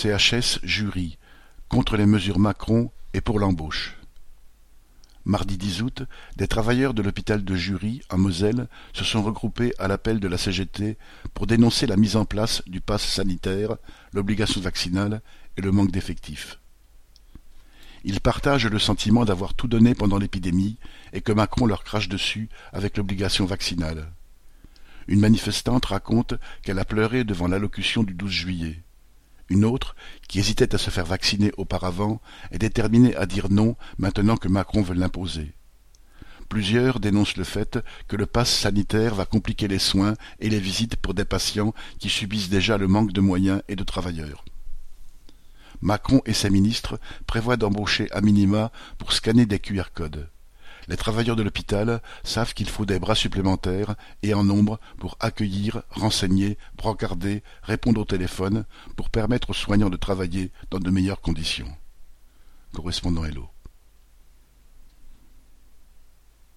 CHS Jury, contre les mesures Macron et pour l'embauche. Mardi 10 août, des travailleurs de l'hôpital de Jury, en Moselle, se sont regroupés à l'appel de la CGT pour dénoncer la mise en place du pass sanitaire, l'obligation vaccinale et le manque d'effectifs. Ils partagent le sentiment d'avoir tout donné pendant l'épidémie et que Macron leur crache dessus avec l'obligation vaccinale. Une manifestante raconte qu'elle a pleuré devant l'allocution du 12 juillet. Une autre, qui hésitait à se faire vacciner auparavant, est déterminée à dire non maintenant que Macron veut l'imposer. Plusieurs dénoncent le fait que le pass sanitaire va compliquer les soins et les visites pour des patients qui subissent déjà le manque de moyens et de travailleurs. Macron et ses ministres prévoient d'embaucher à minima pour scanner des QR codes. Les travailleurs de l'hôpital savent qu'il faut des bras supplémentaires et en nombre pour accueillir, renseigner, brancarder, répondre au téléphone, pour permettre aux soignants de travailler dans de meilleures conditions. Correspondant Hello.